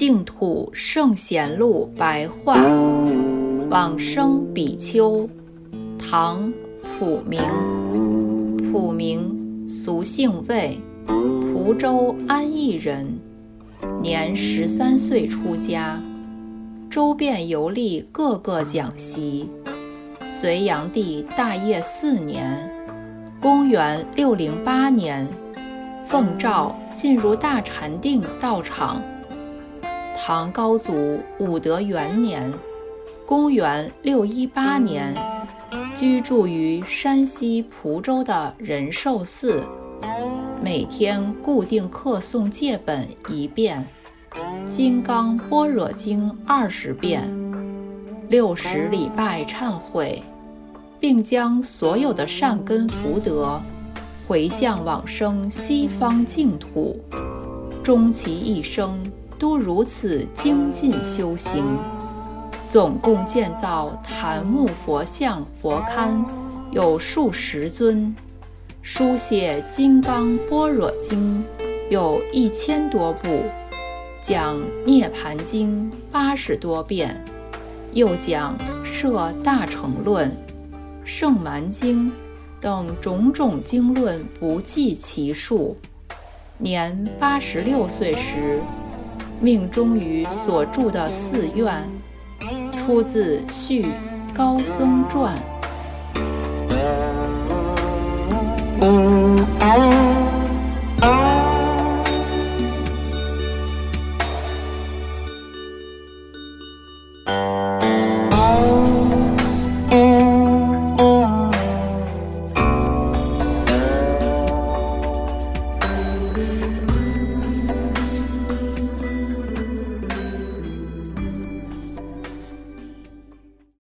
净土圣贤录白话，往生比丘，唐，普明，普明，俗姓魏，蒲州安邑人，年十三岁出家，周遍游历各个讲习。隋炀帝大业四年，公元六零八年，奉诏进入大禅定道场。唐高祖武德元年，公元六一八年，居住于山西蒲州的仁寿寺，每天固定课诵戒本一遍，《金刚般若经》二十遍，六十礼拜忏悔，并将所有的善根福德回向往生西方净土，终其一生。都如此精进修行，总共建造檀木佛像佛龛有数十尊，书写《金刚般若经》有一千多部，讲《涅盘经》八十多遍，又讲《摄大乘论》《圣蛮经》等种种经论不计其数。年八十六岁时。命终于所住的寺院，出自《续高僧传》。